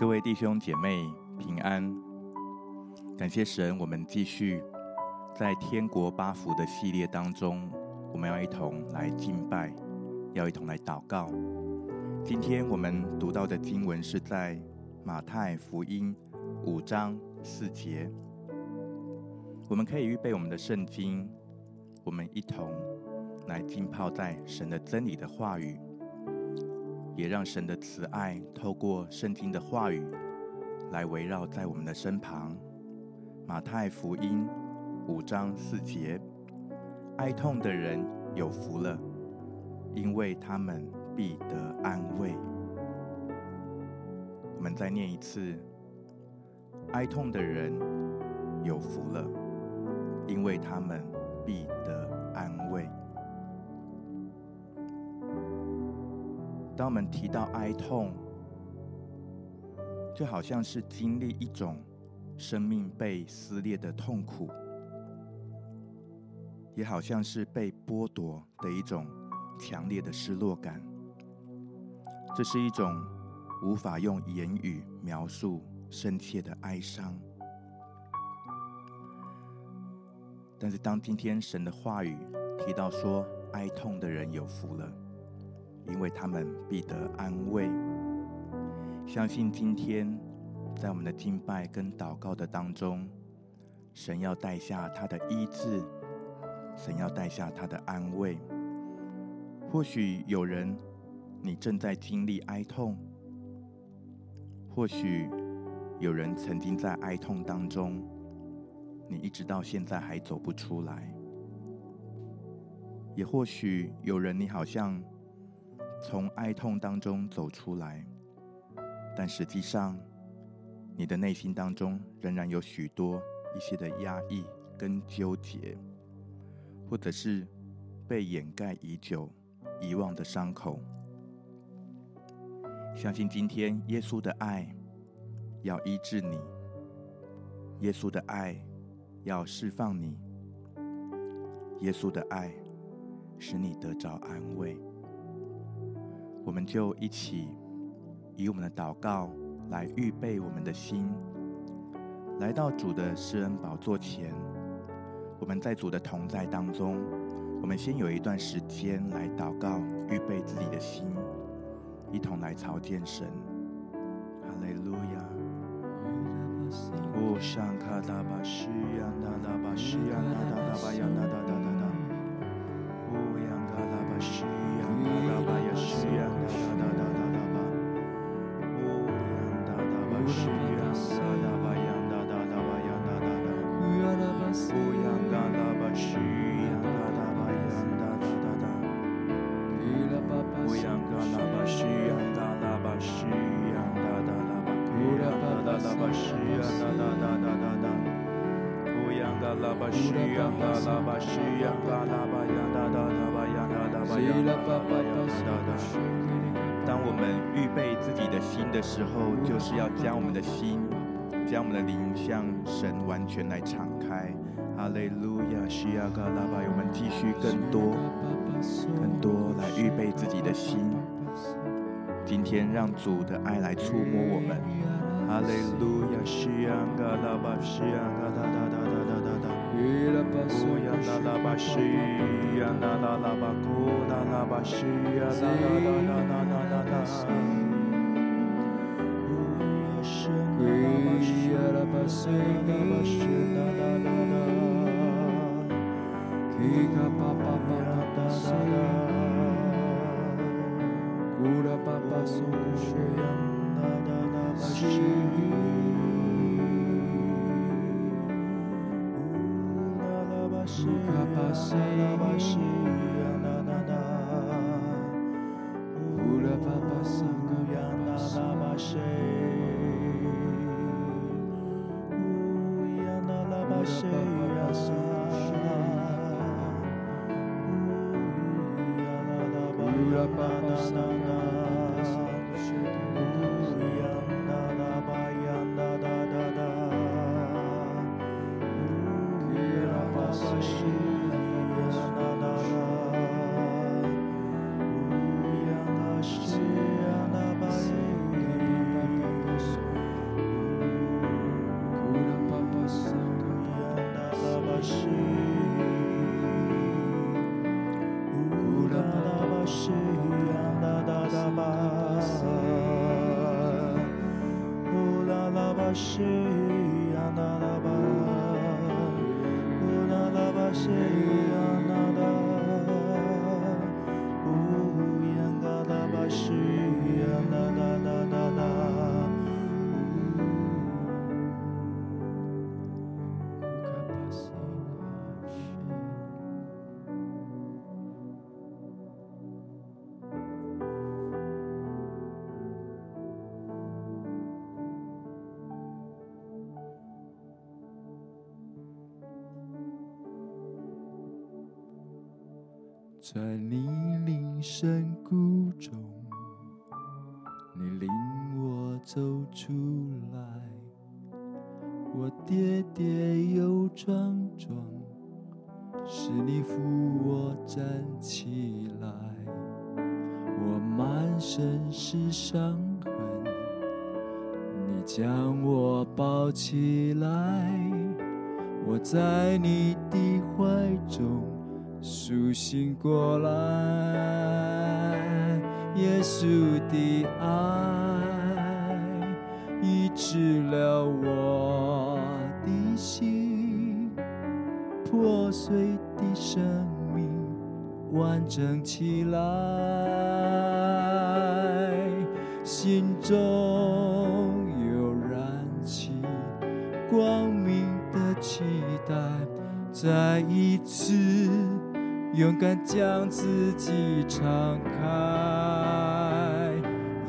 各位弟兄姐妹平安，感谢神，我们继续在天国八福的系列当中，我们要一同来敬拜，要一同来祷告。今天我们读到的经文是在马太福音五章四节，我们可以预备我们的圣经，我们一同来浸泡在神的真理的话语。也让神的慈爱透过圣经的话语来围绕在我们的身旁。马太福音五章四节：哀痛的人有福了，因为他们必得安慰。我们再念一次：哀痛的人有福了，因为他们必得安慰。当我们提到哀痛，就好像是经历一种生命被撕裂的痛苦，也好像是被剥夺的一种强烈的失落感。这是一种无法用言语描述深切的哀伤。但是，当今天神的话语提到说，哀痛的人有福了。因为他们必得安慰。相信今天在我们的敬拜跟祷告的当中，神要带下他的医治，神要带下他的安慰。或许有人你正在经历哀痛，或许有人曾经在哀痛当中，你一直到现在还走不出来。也或许有人你好像。从哀痛当中走出来，但实际上，你的内心当中仍然有许多一些的压抑跟纠结，或者是被掩盖已久、遗忘的伤口。相信今天耶稣的爱要医治你，耶稣的爱要释放你，耶稣的爱使你得着安慰。我们就一起以我们的祷告来预备我们的心，来到主的施恩宝座前。我们在主的同在当中，我们先有一段时间来祷告，预备自己的心，一同来朝见神。哈利路亚！哦，上卡达巴西亚那达巴西亚那达达巴亚那达达达达。哦，扬卡达巴西当我们预备自己的心的时候，就是要将我们的心、将我们的灵向神完全来敞开。哈利路亚，西亚嘎拉巴，我们继续更多、更多来预备自己的心。今天让主的爱来触摸我们。哈利路亚，西亚嘎拉巴，西亚嘎哒哒哒 Ira passou e nada baixia, nada na bacuna, na baixia, nada na na na na Ira passei na baixia, na na na na Kika pa pa pa na passará Cura pa passou cheia, na na na baixia. Kapasela Vashi. 是。在你灵深谷中，你领我走出来，我跌跌又撞撞，是你扶我站起来，我满身是伤痕，你将我抱起来，我在你的怀中。苏醒过来，耶稣的爱医治了我的心，破碎的生命完整起来，敢将自己敞开，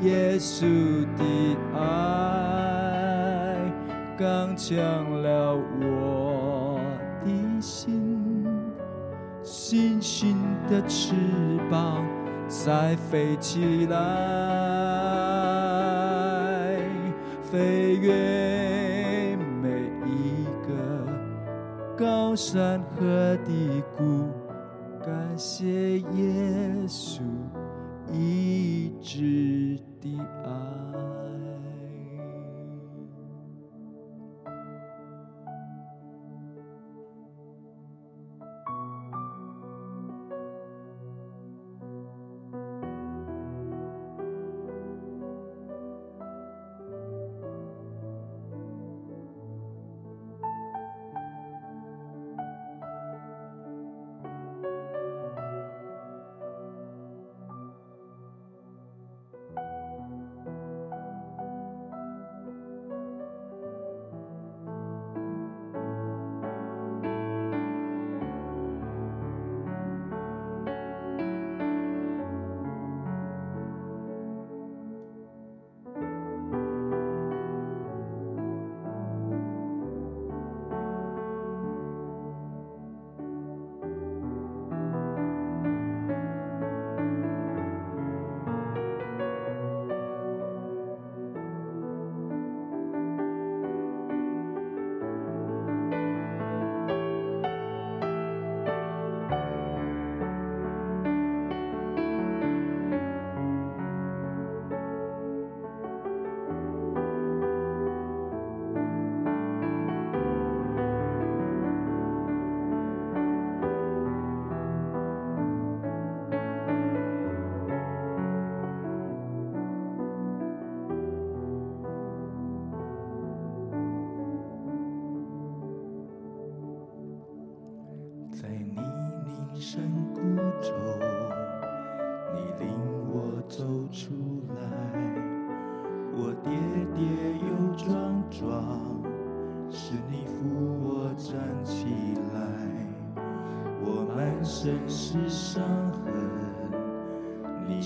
耶稣的爱刚强了我的心，信心的翅膀再飞起来，飞越每一个高山和低谷。感谢耶稣医治的爱。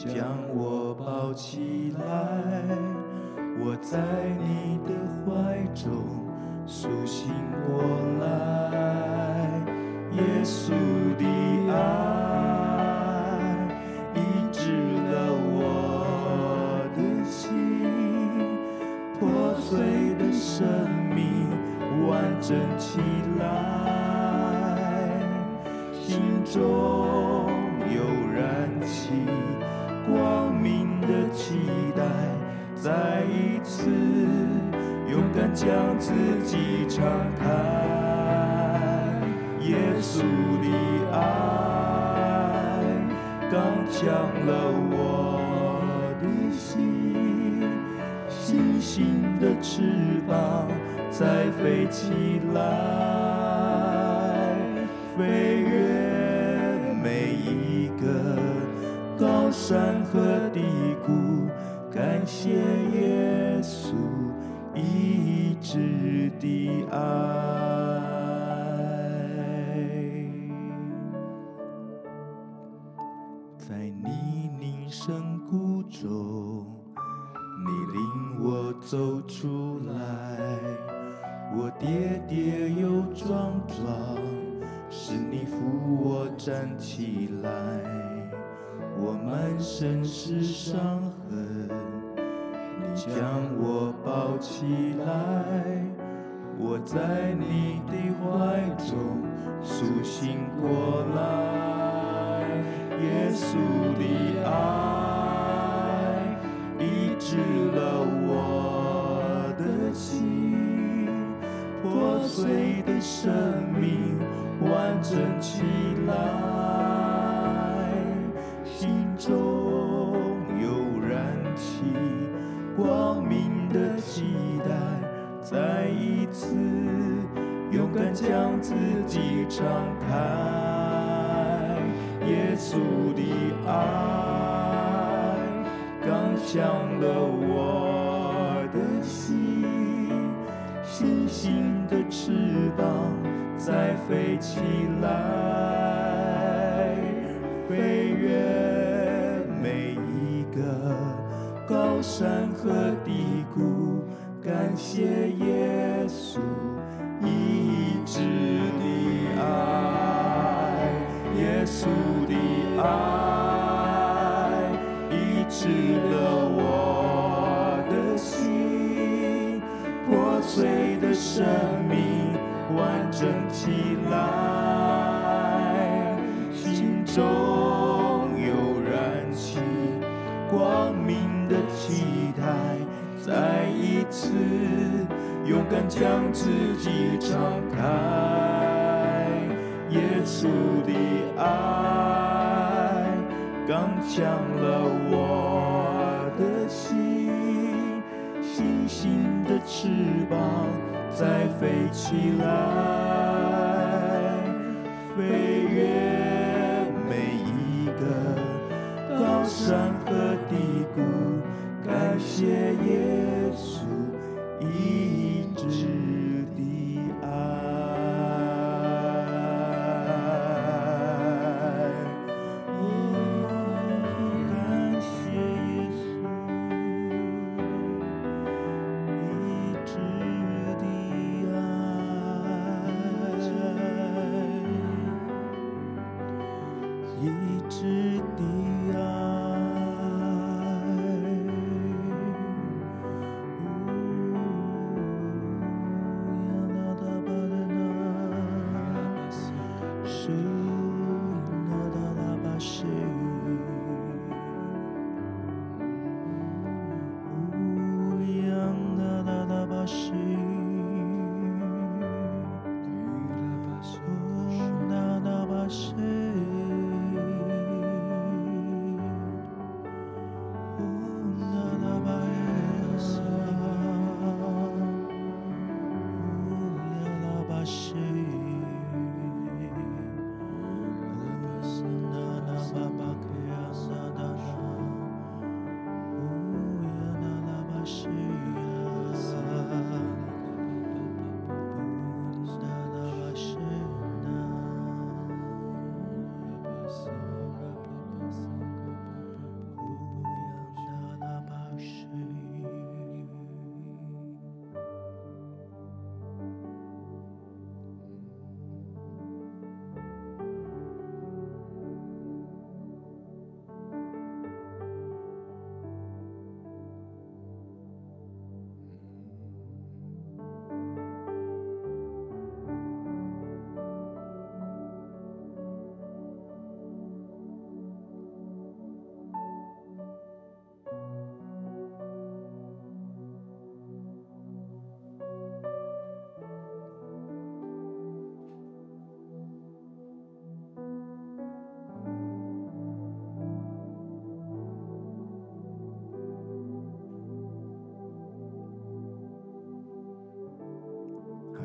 将我抱起来，我在我站起来。我满身是伤痕，你将我抱起来。我在你的怀中苏醒过来，耶稣的爱医治了我的。心破碎的生命完整起来，心中又燃起光明的期待，再一次勇敢将自己敞开，耶稣的爱刚强了我的心。星星的翅膀再飞起来，飞越每一个高山和低谷，感谢耶稣医治的爱，耶稣的爱医治了我的心破碎。生命完整起来，心中又燃起光明的期待，再一次勇敢将自己敞开，耶稣的爱刚强了我的心，星星的翅膀。再飞起来，飞越每一个高山和低谷，感谢耶稣一直的爱。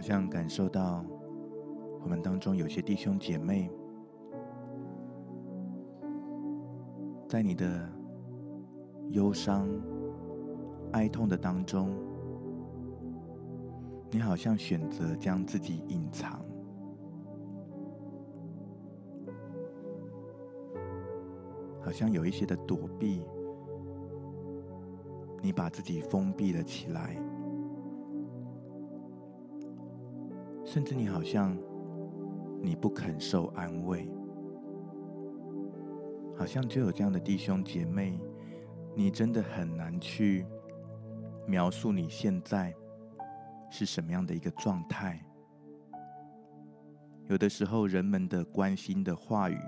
好像感受到我们当中有些弟兄姐妹，在你的忧伤、哀痛的当中，你好像选择将自己隐藏，好像有一些的躲避，你把自己封闭了起来。甚至你好像你不肯受安慰，好像就有这样的弟兄姐妹，你真的很难去描述你现在是什么样的一个状态。有的时候，人们的关心的话语，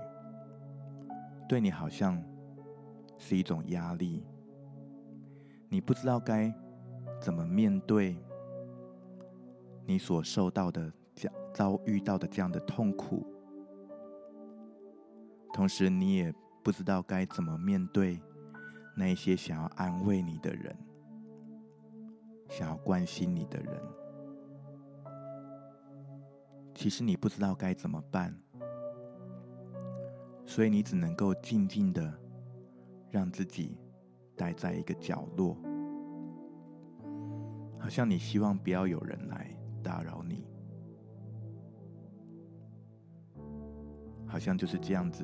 对你好像是一种压力，你不知道该怎么面对。你所受到的、遭遇到的这样的痛苦，同时你也不知道该怎么面对那些想要安慰你的人、想要关心你的人。其实你不知道该怎么办，所以你只能够静静的让自己待在一个角落，好像你希望不要有人来。打扰你，好像就是这样子，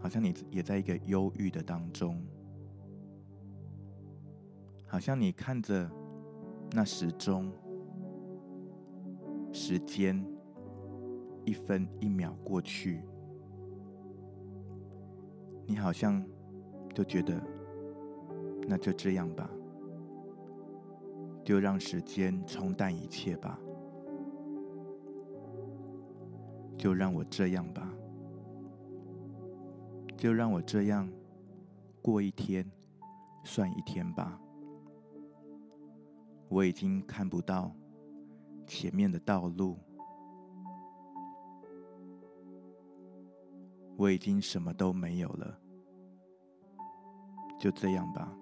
好像你也在一个忧郁的当中，好像你看着那时钟，时间一分一秒过去，你好像就觉得那就这样吧。就让时间冲淡一切吧，就让我这样吧，就让我这样过一天算一天吧。我已经看不到前面的道路，我已经什么都没有了，就这样吧。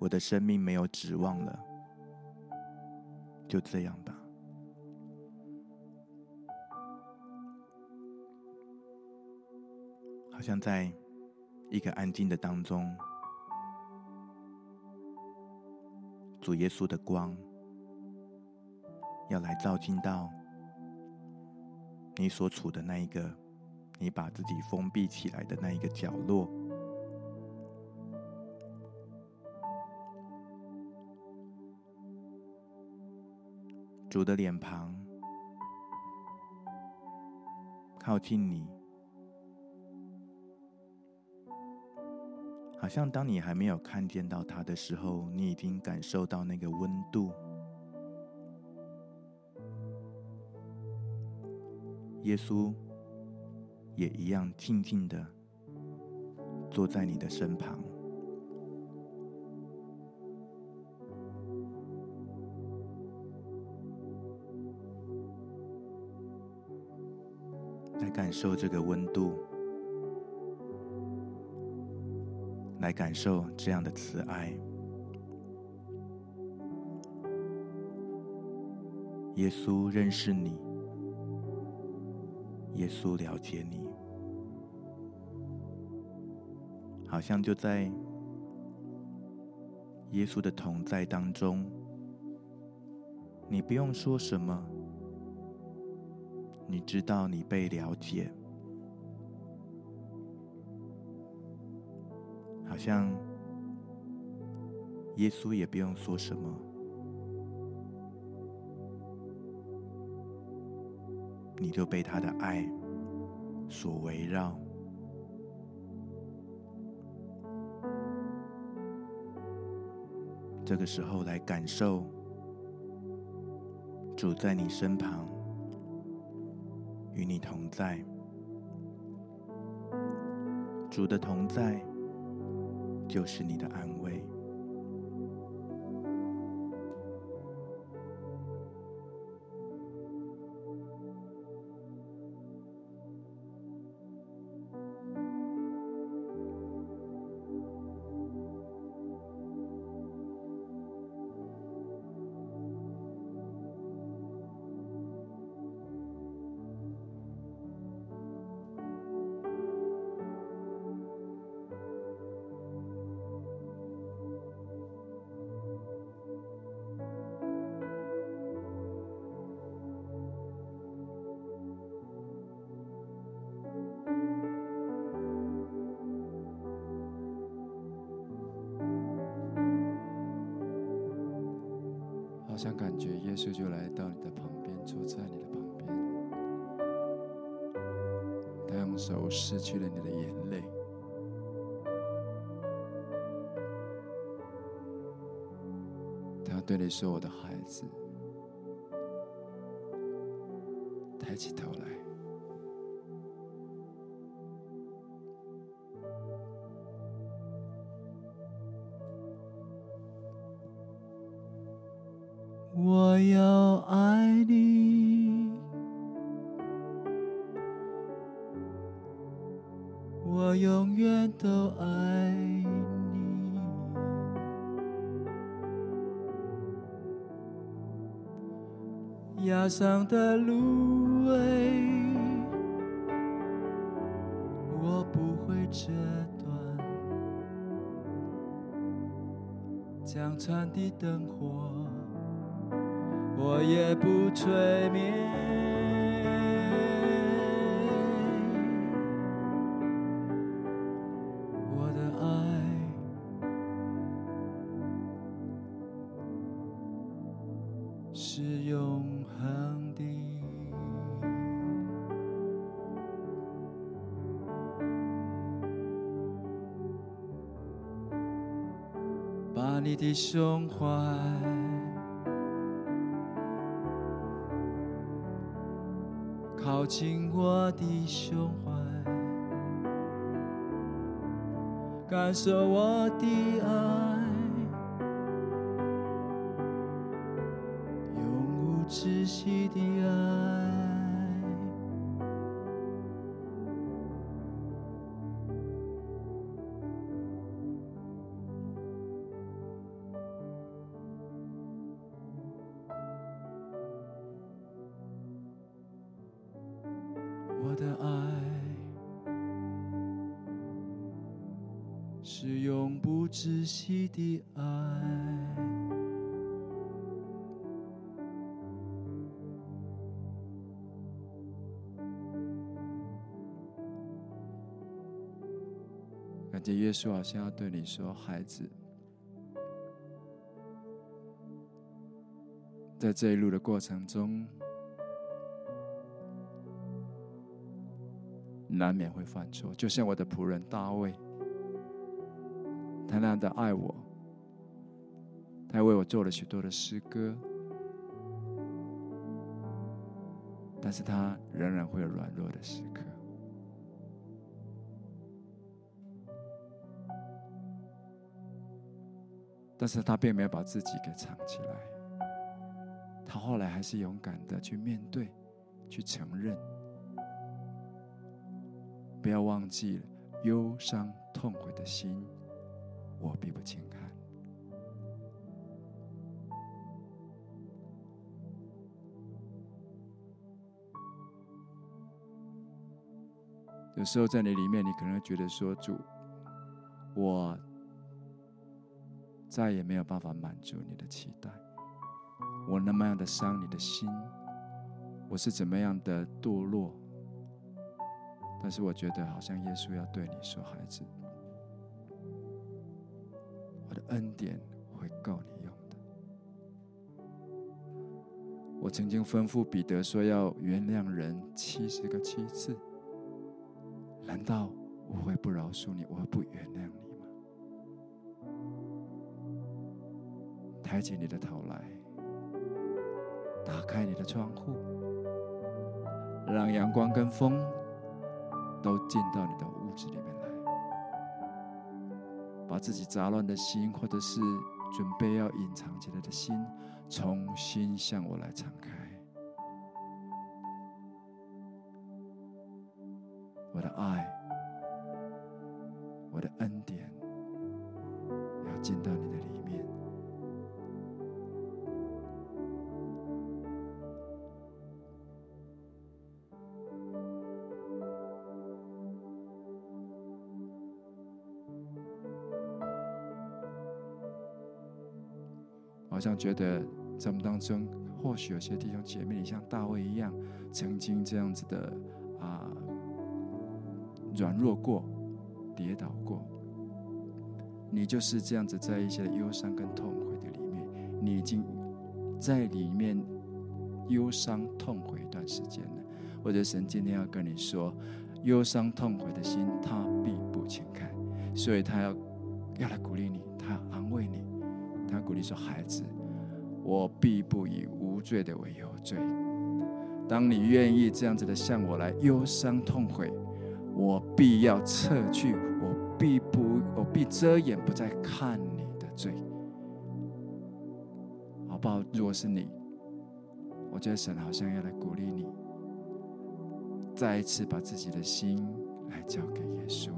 我的生命没有指望了，就这样吧。好像在一个安静的当中，主耶稣的光要来照进到你所处的那一个，你把自己封闭起来的那一个角落。主的脸庞靠近你，好像当你还没有看见到他的时候，你已经感受到那个温度。耶稣也一样静静的坐在你的身旁。感受这个温度，来感受这样的慈爱。耶稣认识你，耶稣了解你，好像就在耶稣的同在当中，你不用说什么。你知道你被了解，好像耶稣也不用说什么，你就被他的爱所围绕。这个时候来感受主在你身旁。与你同在，主的同在就是你的安慰。像感觉耶稣就来到你的旁边，坐在你的旁边。他用手拭去了你的眼泪。他对你说：“我的孩子，抬起头来。”的路。的胸怀。靠近我的胸怀，感受我的爱，永无止息的爱。你的爱。感觉耶稣好像要对你说：“孩子，在这一路的过程中。”难免会犯错，就像我的仆人大卫，的爱我，他为我做了许多的诗歌，但是他仍然会有软弱的时刻，但是他并没有把自己给藏起来，他后来还是勇敢的去面对，去承认。不要忘记了，忧伤痛悔的心，我必不轻看。有时候在你里面，你可能觉得说：“主，我再也没有办法满足你的期待。我那么样的伤你的心，我是怎么样的堕落。”但是我觉得好像耶稣要对你说：“孩子，恩典会够你用的。我曾经吩咐彼得说要原谅人七十个七次，难道我会不饶恕你，我会不原谅你吗？抬起你的头来，打开你的窗户，让阳光跟风。”都进到你的屋子里，把自己杂乱的心，或者是准备要隐藏起来的心，重新向我来敞开。我的爱，好像觉得在我们当中，或许有些弟兄姐妹，你像大卫一样，曾经这样子的啊软弱过、跌倒过。你就是这样子，在一些忧伤跟痛悔的里面，你已经在里面忧伤痛悔一段时间了，或者神今天要跟你说，忧伤痛悔的心他必不轻看，所以他要要来鼓励你，他要安慰你，鼓励说：“孩子，我必不以无罪的为有罪。当你愿意这样子的向我来忧伤痛悔，我必要撤去，我必不，我必遮掩，不再看你的罪。”好不好？如果是你，我觉得神好像要来鼓励你，再一次把自己的心来交给耶稣，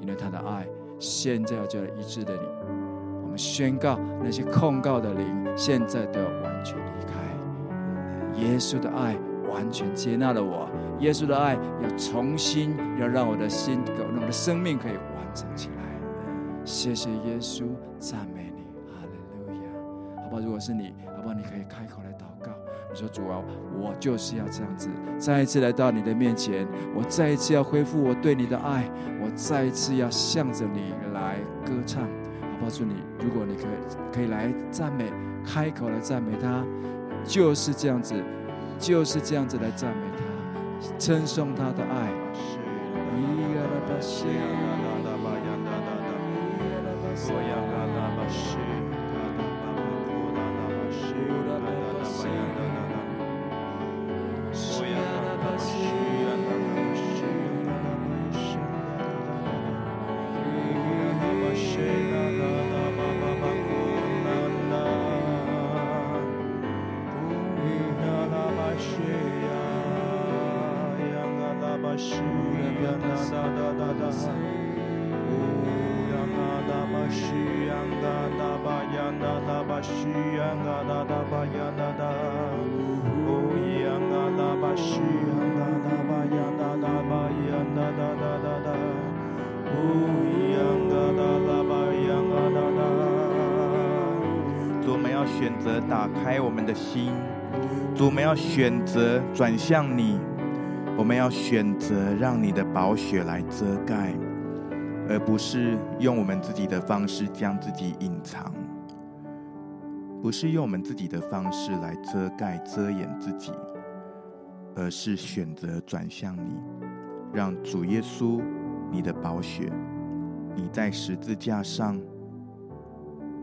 因为他的爱现在就来医治的你。宣告那些控告的灵，现在都要完全离开。耶稣的爱完全接纳了我，耶稣的爱要重新要让我的心，让我的生命可以完整起来。谢谢耶稣，赞美你，哈利路亚。好吧，如果是你，好吧？你可以开口来祷告。你说：“主啊，我就是要这样子，再一次来到你的面前，我再一次要恢复我对你的爱，我再一次要向着你来歌唱。”好不好？祝你，如果你可以，可以来赞美，开口来赞美他，就是这样子，就是这样子来赞美他，称颂他的爱。选心，主，我们要选择转向你，我们要选择让你的宝血来遮盖，而不是用我们自己的方式将自己隐藏，不是用我们自己的方式来遮盖遮掩自己，而是选择转向你，让主耶稣，你的宝血，你在十字架上。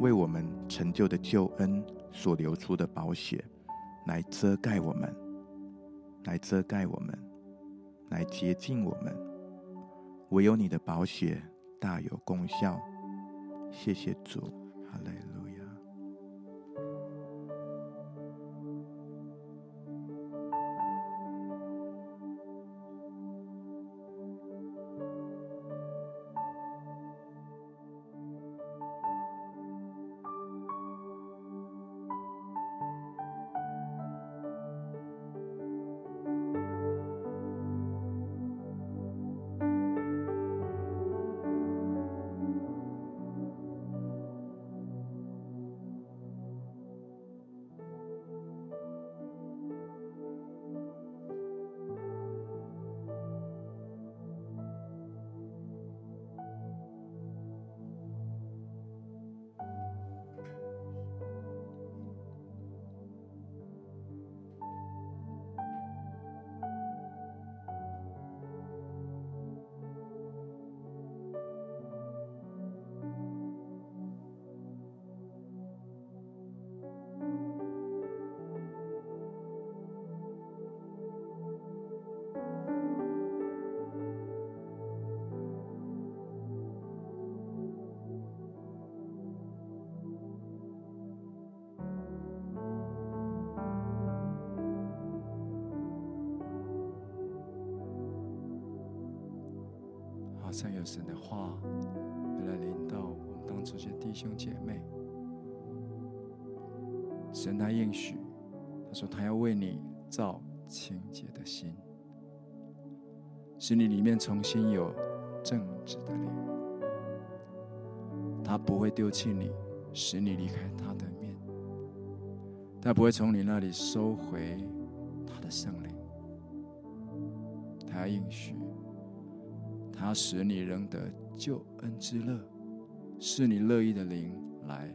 为我们成就的救恩所流出的宝血，来遮盖我们，来遮盖我们，来洁净我们。唯有你的宝血大有功效。谢谢主，好嘞上。有神的话，来临到我们当中这些弟兄姐妹。神他应许，他说他要为你造清洁的心，使你里面重新有正直的灵。他不会丢弃你，使你离开他的面。他不会从你那里收回他的圣灵。他要应许。他使你仍得救恩之乐，是你乐意的灵来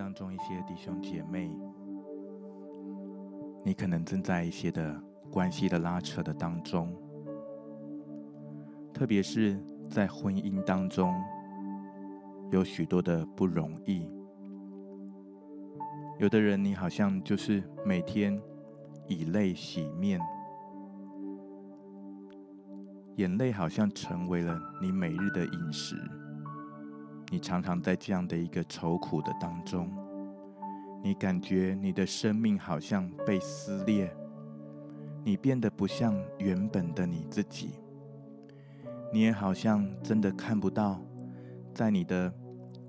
当中一些弟兄姐妹，你可能正在一些的关系的拉扯的当中，特别是在婚姻当中，有许多的不容易。有的人，你好像就是每天以泪洗面，眼泪好像成为了你每日的饮食。你常常在这样的一个愁苦的当中，你感觉你的生命好像被撕裂，你变得不像原本的你自己，你也好像真的看不到，在你的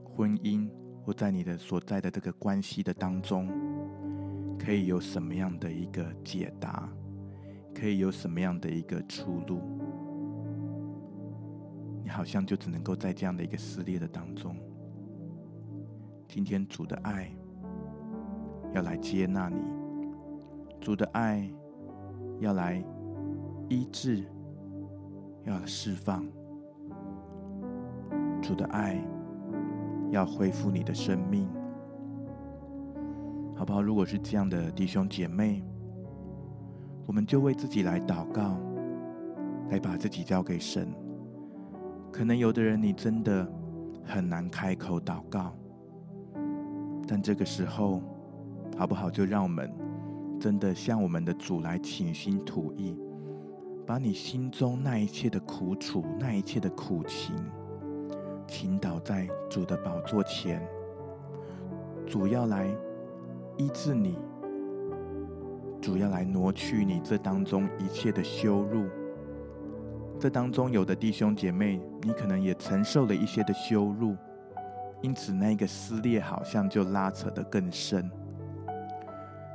婚姻或在你的所在的这个关系的当中，可以有什么样的一个解答，可以有什么样的一个出路。好像就只能够在这样的一个撕裂的当中。今天主的爱要来接纳你，主的爱要来医治，要释放，主的爱要恢复你的生命，好不好？如果是这样的弟兄姐妹，我们就为自己来祷告，来把自己交给神。可能有的人，你真的很难开口祷告，但这个时候，好不好？就让我们真的向我们的主来倾心吐意，把你心中那一切的苦楚、那一切的苦情，倾倒在主的宝座前。主要来医治你，主要来挪去你这当中一切的羞辱。这当中有的弟兄姐妹，你可能也承受了一些的羞辱，因此那个撕裂好像就拉扯得更深。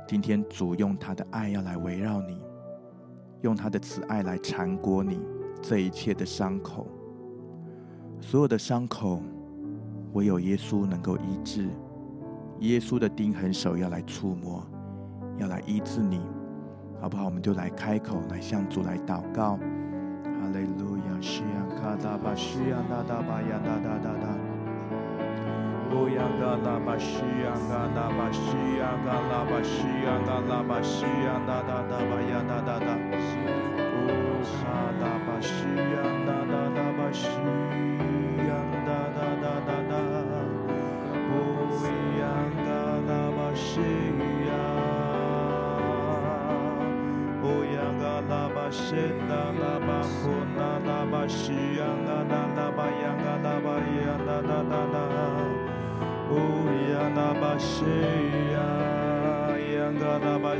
今天主用他的爱要来围绕你，用他的慈爱来缠裹你这一切的伤口，所有的伤口唯有耶稣能够医治，耶稣的钉痕手要来触摸，要来医治你，好不好？我们就来开口来向主来祷告。哈利路亚，西呀卡达巴西呀达达巴呀达达达达，乌呀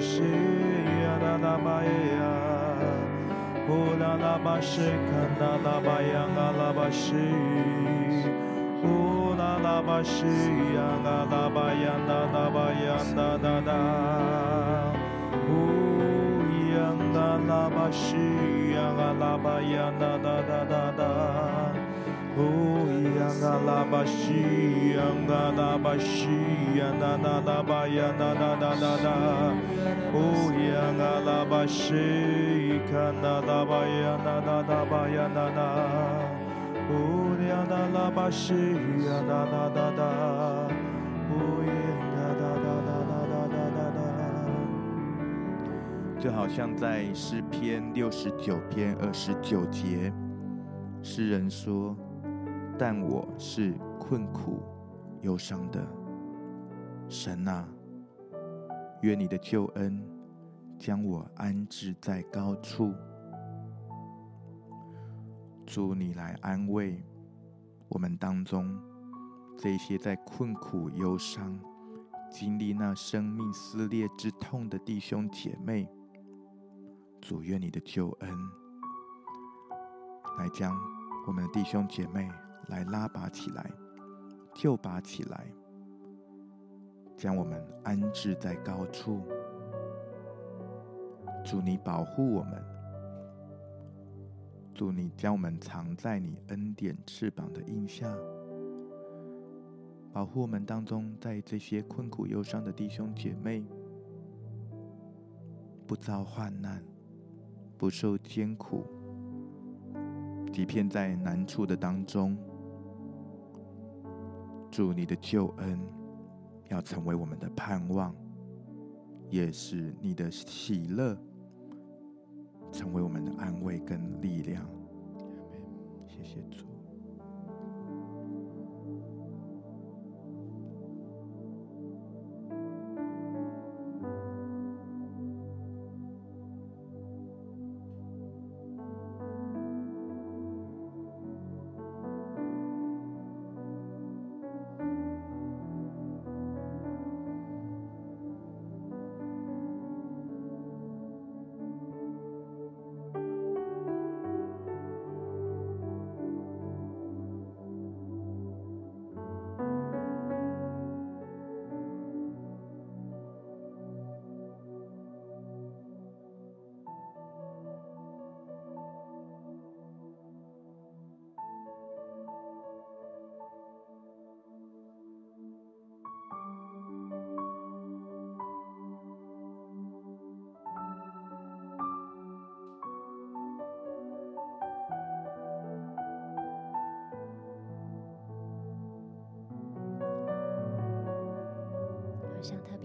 嘎拉巴西呀达拉巴呀，乌拉拉巴西卡达拉巴呀嘎拉巴西，乌拉拉巴西呀嘎拉巴呀达拉巴呀哦呀嘎拉巴西呀嘎拉巴西呀哒哒哒巴呀哒哒哒哒哒，哦呀嘎拉巴西卡哒哒巴呀哒哒哒巴呀哒哒，哦呀哒拉巴西呀哒哒哒哒，哦呀。就好像在诗篇六十九篇二十九节，诗人说：“但我是困苦忧伤的，神啊，愿你的救恩将我安置在高处。主，你来安慰我们当中这些在困苦忧伤、经历那生命撕裂之痛的弟兄姐妹。”主，愿你的救恩来将我们的弟兄姐妹来拉拔起来，救拔起来，将我们安置在高处。主，你保护我们，主，你将我们藏在你恩典翅膀的荫下，保护我们当中在这些困苦忧伤的弟兄姐妹，不遭患难。不受艰苦，即便在难处的当中，主你的救恩要成为我们的盼望，也是你的喜乐成为我们的安慰跟力量。谢谢主。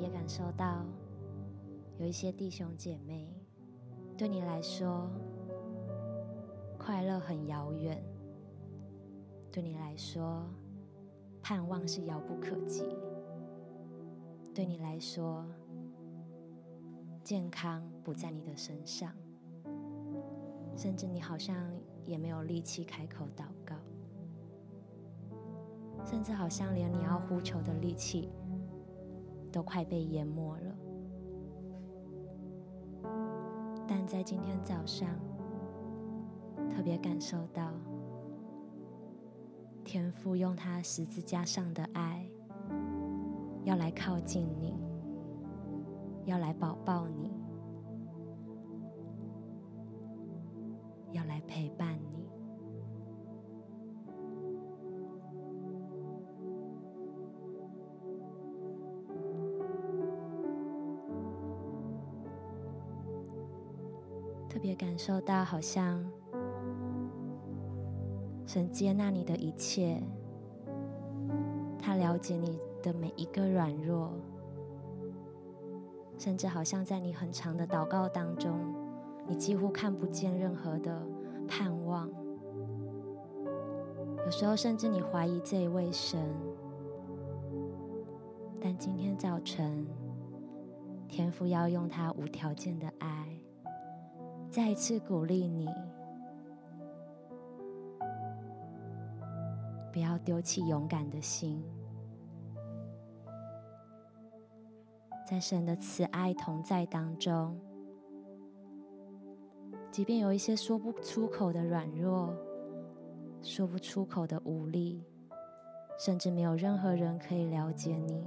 也感受到，有一些弟兄姐妹，对你来说，快乐很遥远；对你来说，盼望是遥不可及；对你来说，健康不在你的身上，甚至你好像也没有力气开口祷告，甚至好像连你要呼求的力气。都快被淹没了，但在今天早上，特别感受到天父用他十字架上的爱，要来靠近你，要来抱抱你，别感受到，好像神接纳你的一切，他了解你的每一个软弱，甚至好像在你很长的祷告当中，你几乎看不见任何的盼望。有时候，甚至你怀疑这一位神，但今天早晨，天父要用他无条件的。再一次鼓励你，不要丢弃勇敢的心，在神的慈爱同在当中，即便有一些说不出口的软弱，说不出口的无力，甚至没有任何人可以了解你，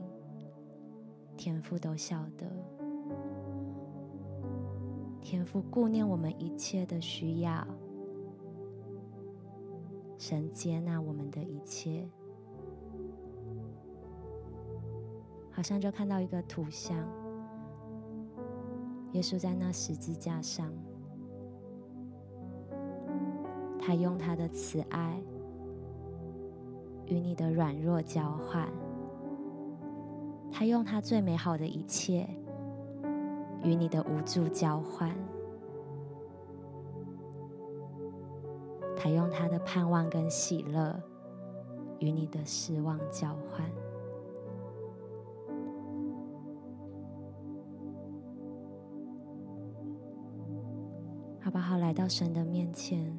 天父都晓得。天父顾念我们一切的需要，神接纳我们的一切，好像就看到一个图像，耶稣在那十字架上，他用他的慈爱与你的软弱交换，他用他最美好的一切。与你的无助交换，他用他的盼望跟喜乐与你的失望交换，好不好？来到神的面前，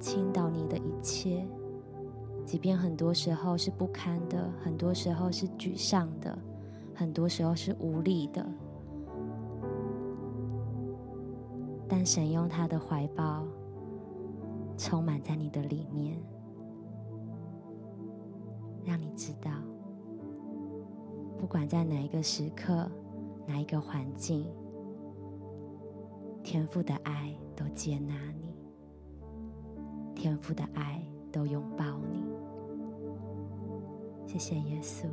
倾倒你的一切，即便很多时候是不堪的，很多时候是沮丧的。很多时候是无力的，但神用他的怀抱充满在你的里面，让你知道，不管在哪一个时刻、哪一个环境，天父的爱都接纳你，天父的爱都拥抱你。谢谢耶稣。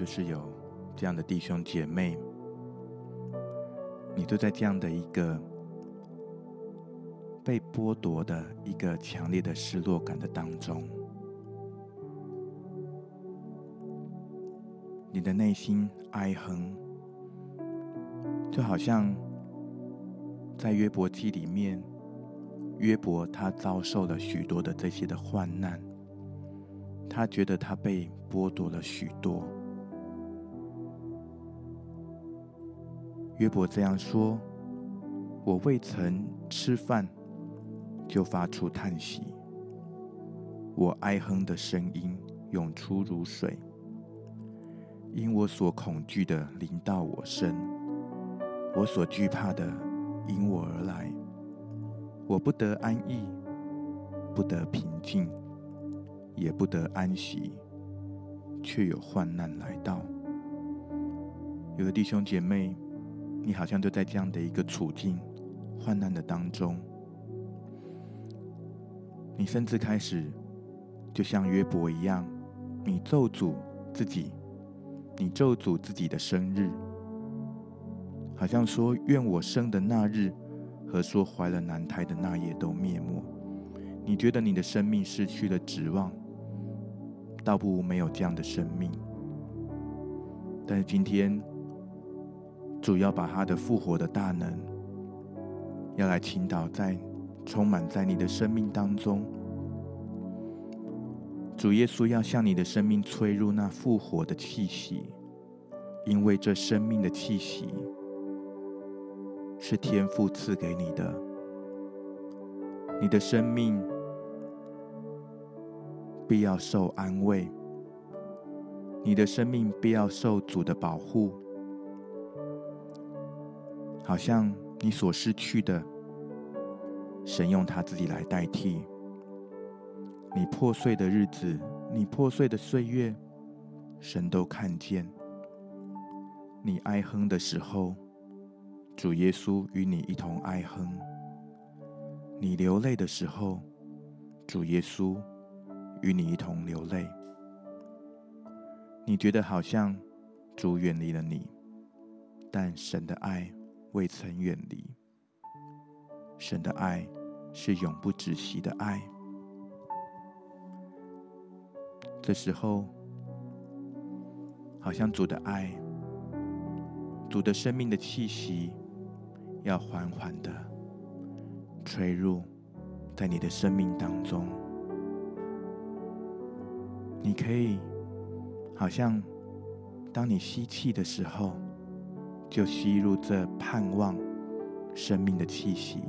就是有这样的弟兄姐妹，你都在这样的一个被剥夺的一个强烈的失落感的当中，你的内心哀哼，就好像在约伯记里面，约伯他遭受了许多的这些的患难。他觉得他被剥夺了许多。约伯这样说：“我未曾吃饭，就发出叹息；我哀哼的声音涌出如水，因我所恐惧的临到我身，我所惧怕的因我而来，我不得安逸，不得平静。”也不得安息，却有患难来到。有的弟兄姐妹，你好像就在这样的一个处境、患难的当中，你甚至开始就像约伯一样，你咒诅自己，你咒诅自己的生日，好像说：愿我生的那日和说怀了男胎的那夜都灭没。你觉得你的生命失去了指望。倒不如没有这样的生命，但是今天主要把他的复活的大能，要来倾倒在充满在你的生命当中。主耶稣要向你的生命吹入那复活的气息，因为这生命的气息是天父赐给你的，你的生命。必要受安慰，你的生命必要受主的保护，好像你所失去的，神用他自己来代替。你破碎的日子，你破碎的岁月，神都看见。你哀哼的时候，主耶稣与你一同哀哼；你流泪的时候，主耶稣。与你一同流泪，你觉得好像主远离了你，但神的爱未曾远离。神的爱是永不止息的爱。这时候，好像主的爱、主的生命的气息，要缓缓的吹入在你的生命当中。你可以，好像当你吸气的时候，就吸入这盼望生命的气息，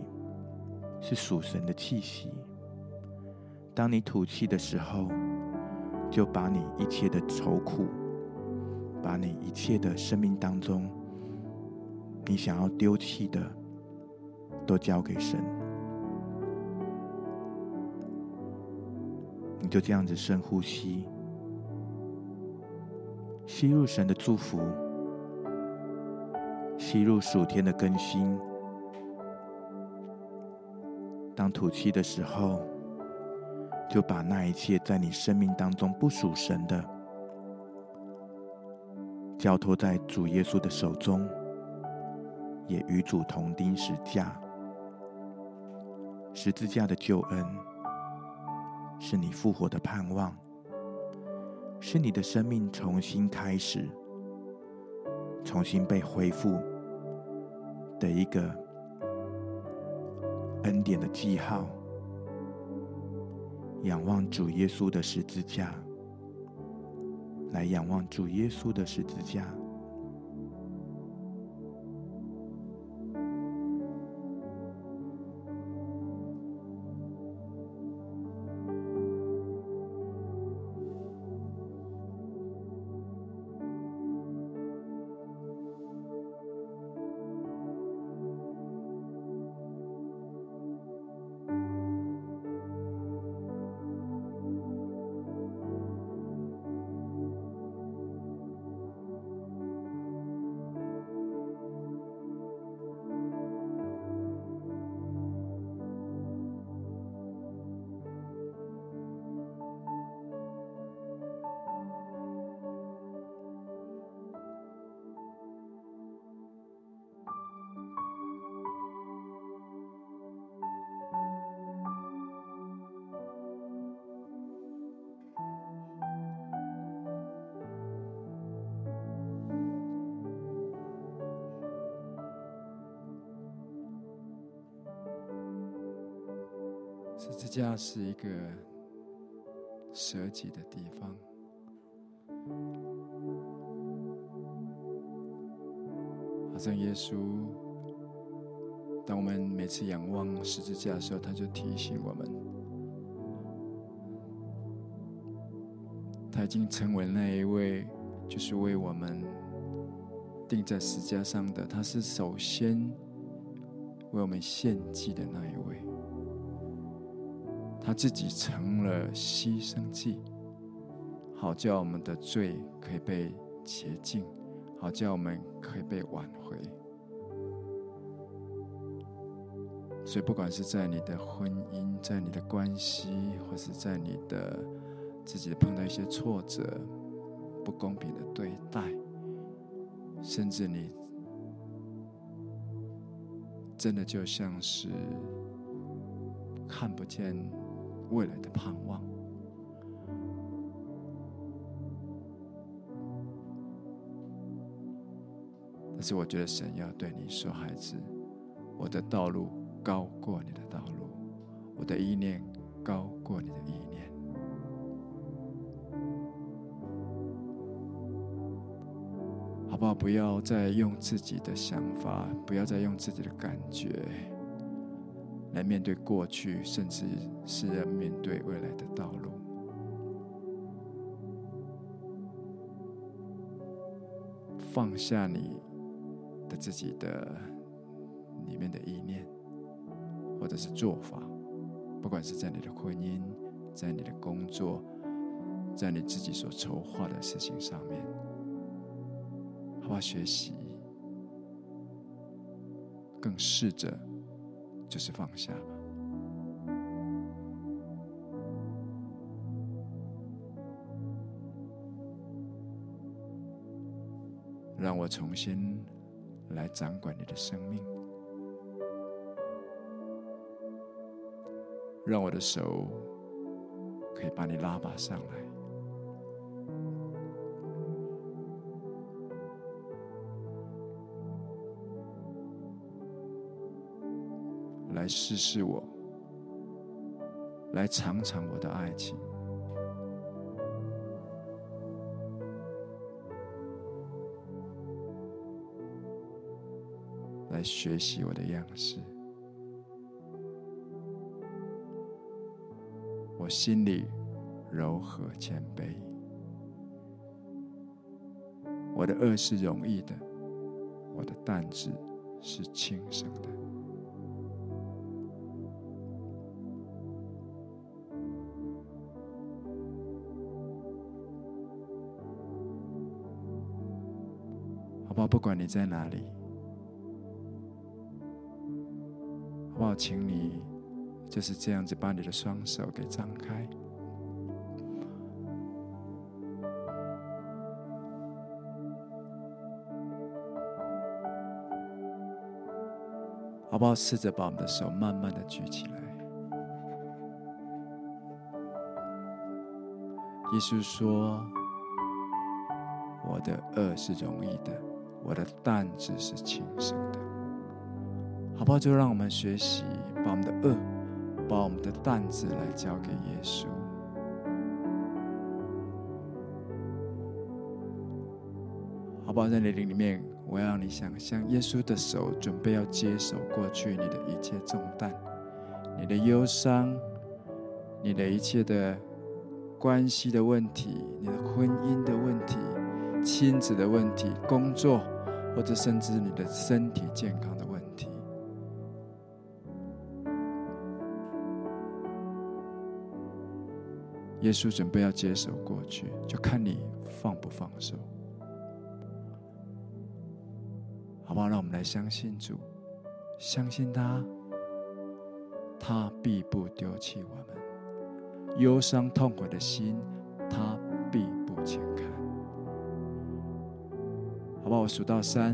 是属神的气息。当你吐气的时候，就把你一切的愁苦，把你一切的生命当中，你想要丢弃的，都交给神。你就这样子深呼吸，吸入神的祝福，吸入暑天的更新。当吐气的时候，就把那一切在你生命当中不属神的，交托在主耶稣的手中，也与主同钉十字架，十字架的救恩。是你复活的盼望，是你的生命重新开始、重新被恢复的一个恩典的记号。仰望主耶稣的十字架，来仰望主耶稣的十字架。是一个舍己的地方，好像耶稣，当我们每次仰望十字架的时候，他就提醒我们，他已经成为那一位，就是为我们钉在十字架上的，他是首先为我们献祭的那一位。他自己成了牺牲祭，好叫我们的罪可以被洁净，好叫我们可以被挽回。所以，不管是在你的婚姻，在你的关系，或是在你的自己碰到一些挫折、不公平的对待，甚至你真的就像是看不见。未来的盼望，但是我觉得神要对你说：“孩子，我的道路高过你的道路，我的意念高过你的意念，好不好？不要再用自己的想法，不要再用自己的感觉。”来面对过去，甚至是要面对未来的道路。放下你的自己的里面的意念，或者是做法，不管是在你的婚姻，在你的工作，在你自己所筹划的事情上面，好好？学习，更试着。就是放下吧，让我重新来掌管你的生命，让我的手可以把你拉拔上来。来试试我，来尝尝我的爱情，来学习我的样式。我心里柔和谦卑，我的轭是容易的，我的担子是轻省的。不？管你在哪里，好不好？请你就是这样子，把你的双手给张开，好不好？试着把我们的手慢慢的举起来。耶稣说：“我的轭是容易的。”我的担子是轻省的，好不好？就让我们学习，把我们的恶，把我们的担子来交给耶稣。好不好？在你灵里面，我要你想象耶稣的手准备要接手过去你的一切重担，你的忧伤，你的一切的关系的问题，你的婚姻的问题。亲子的问题，工作，或者甚至你的身体健康的问题，耶稣准备要接手过去，就看你放不放手，好不好？让我们来相信主，相信他，他必不丢弃我们，忧伤痛苦的心，他不好？我数到三，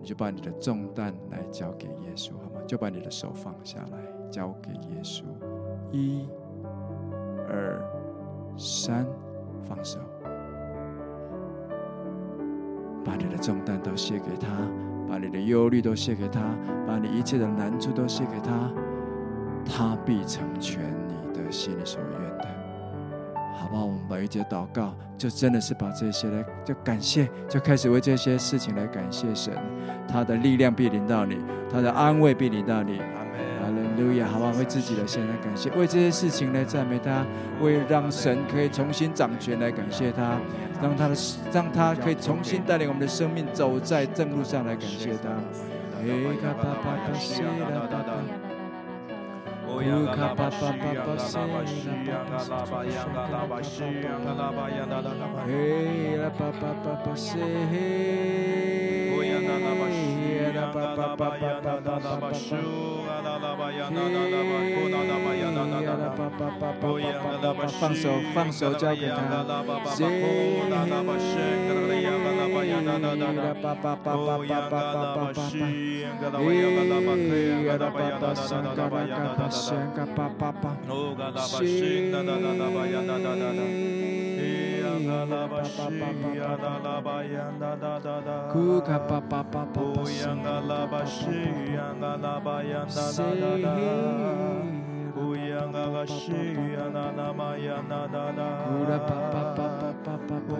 你就把你的重担来交给耶稣，好吗？就把你的手放下来，交给耶稣。一、二、三，放手，把你的重担都卸给他，把你的忧虑都卸给他，把你一切的难处都卸给他。他必成全你的心里所愿的。好不好？我们每一节祷告，就真的是把这些来，就感谢，就开始为这些事情来感谢神。他的力量必临到你，他的安慰必临到你。哈利路亚！好不好？为自己的现在感谢，为这些事情来赞美他，为让神可以重新掌权来感谢他，让他的让他可以重新带领我们的生命走在正路上来感谢他。放手放手交给他，Kura pa pa pa pa pa pa pa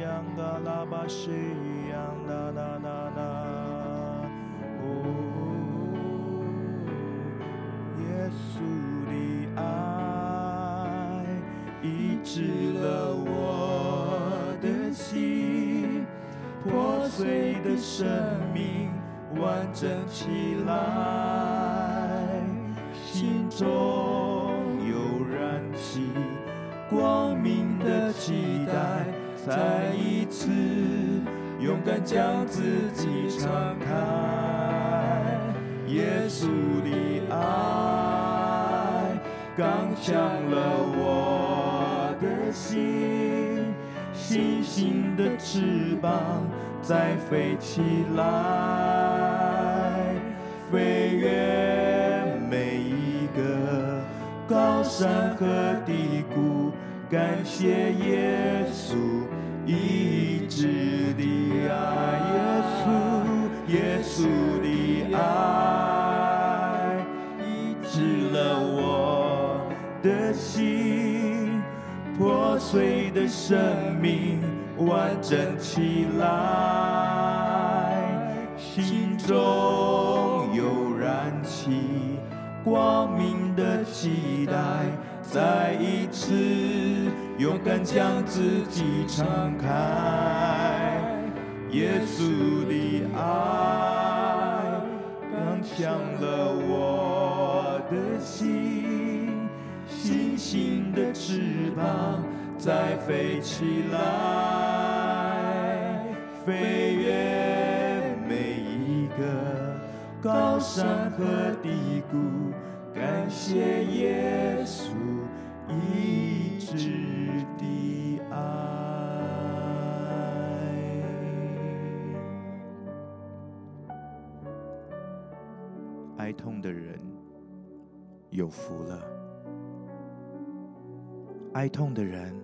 Yanda la bashi yanda na da da 稣的爱。医治了我的心，破碎的生命完整起来，心中又燃起光明的期待，再一次勇敢将自己敞开，耶稣的爱刚强了我的。心，星星的翅膀再飞起来，飞越每一个高山和低谷，感谢耶稣医治的爱，耶稣，耶稣的爱医治了我的心。破碎的生命完整起来，心中又燃起光明的期待，再一次勇敢将自己敞开，耶稣的爱刚强了我的心。星星的翅膀再飞起来，飞越每一个高山和低谷，感谢耶稣一直的爱。哀痛的人有福了。哀痛的人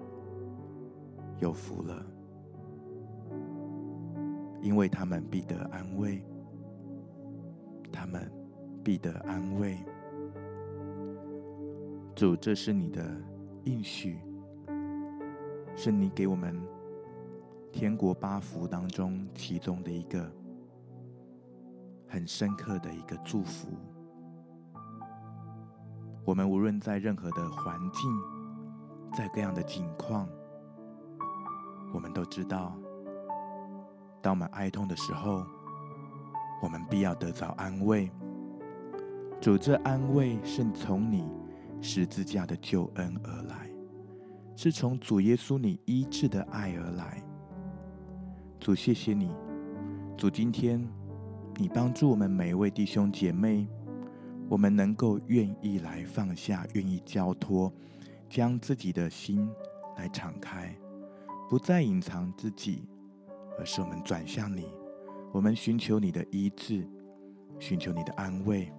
有福了，因为他们必得安慰。他们必得安慰。主，这是你的应许，是你给我们天国八福当中其中的一个很深刻的一个祝福。我们无论在任何的环境。在各样的境况，我们都知道，当我们哀痛的时候，我们必要得着安慰。主，这安慰是从你十字架的救恩而来，是从主耶稣你医治的爱而来。主，谢谢你，主，今天你帮助我们每一位弟兄姐妹，我们能够愿意来放下，愿意交托。将自己的心来敞开，不再隐藏自己，而是我们转向你，我们寻求你的医治，寻求你的安慰。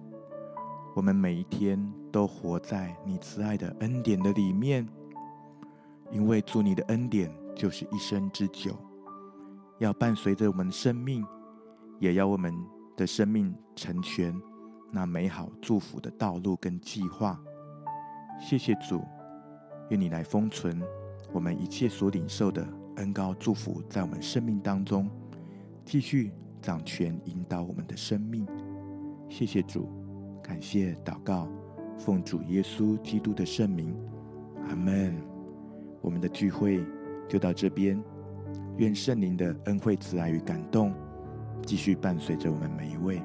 我们每一天都活在你慈爱的恩典的里面，因为主你的恩典就是一生之久，要伴随着我们的生命，也要我们的生命成全那美好祝福的道路跟计划。谢谢主。愿你来封存我们一切所领受的恩高祝福，在我们生命当中继续掌权引导我们的生命。谢谢主，感谢祷告，奉主耶稣基督的圣名，阿门。我们的聚会就到这边，愿圣灵的恩惠、慈爱与感动继续伴随着我们每一位。